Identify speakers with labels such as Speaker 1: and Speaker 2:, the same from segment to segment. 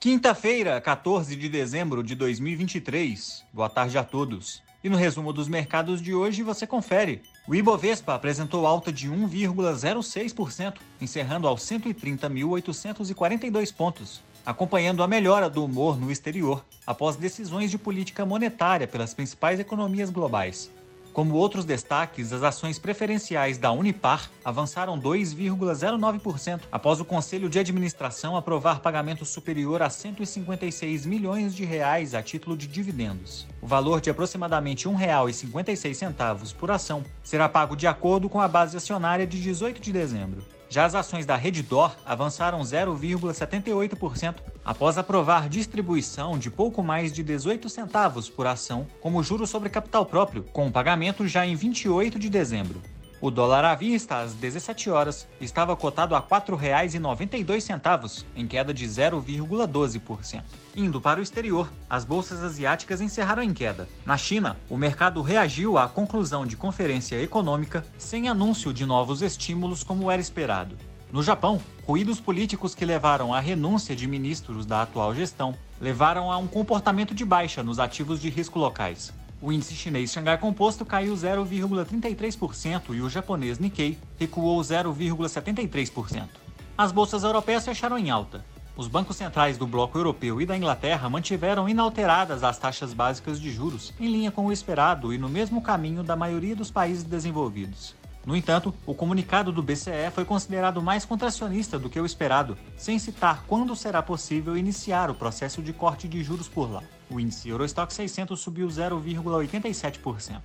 Speaker 1: Quinta-feira, 14 de dezembro de 2023. Boa tarde a todos. E no resumo dos mercados de hoje você confere. O Ibovespa apresentou alta de 1,06%, encerrando aos 130.842 pontos, acompanhando a melhora do humor no exterior após decisões de política monetária pelas principais economias globais. Como outros destaques, as ações preferenciais da Unipar avançaram 2,09% após o Conselho de Administração aprovar pagamento superior a 156 milhões de reais a título de dividendos. O valor de aproximadamente R$ 1,56 por ação será pago de acordo com a base acionária de 18 de dezembro. Já as ações da Reddor avançaram 0,78% após aprovar distribuição de pouco mais de 18 centavos por ação como juro sobre capital próprio, com pagamento já em 28 de dezembro. O dólar à vista, às 17 horas, estava cotado a R$ 4,92, em queda de 0,12%. Indo para o exterior, as bolsas asiáticas encerraram em queda. Na China, o mercado reagiu à conclusão de conferência econômica sem anúncio de novos estímulos como era esperado. No Japão, ruídos políticos que levaram à renúncia de ministros da atual gestão levaram a um comportamento de baixa nos ativos de risco locais. O índice chinês Xangai Composto caiu 0,33% e o japonês Nikkei recuou 0,73%. As bolsas europeias fecharam em alta. Os bancos centrais do bloco europeu e da Inglaterra mantiveram inalteradas as taxas básicas de juros, em linha com o esperado e no mesmo caminho da maioria dos países desenvolvidos. No entanto, o comunicado do BCE foi considerado mais contracionista do que o esperado, sem citar quando será possível iniciar o processo de corte de juros por lá. O índice Eurostock 600 subiu 0,87%.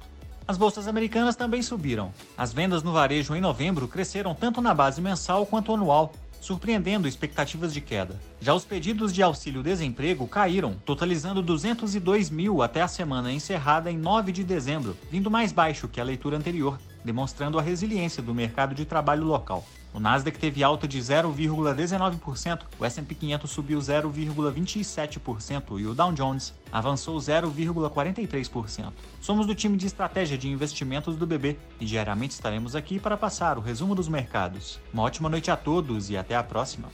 Speaker 1: As bolsas americanas também subiram. As vendas no varejo em novembro cresceram tanto na base mensal quanto anual, surpreendendo expectativas de queda. Já os pedidos de auxílio-desemprego caíram, totalizando 202 mil até a semana encerrada em 9 de dezembro, vindo mais baixo que a leitura anterior, demonstrando a resiliência do mercado de trabalho local. O Nasdaq teve alta de 0,19%, o S&P 500 subiu 0,27% e o Dow Jones avançou 0,43%. Somos do time de estratégia de investimentos do BB e diariamente estaremos aqui para passar o resumo dos mercados. Uma ótima noite a todos e até a próxima.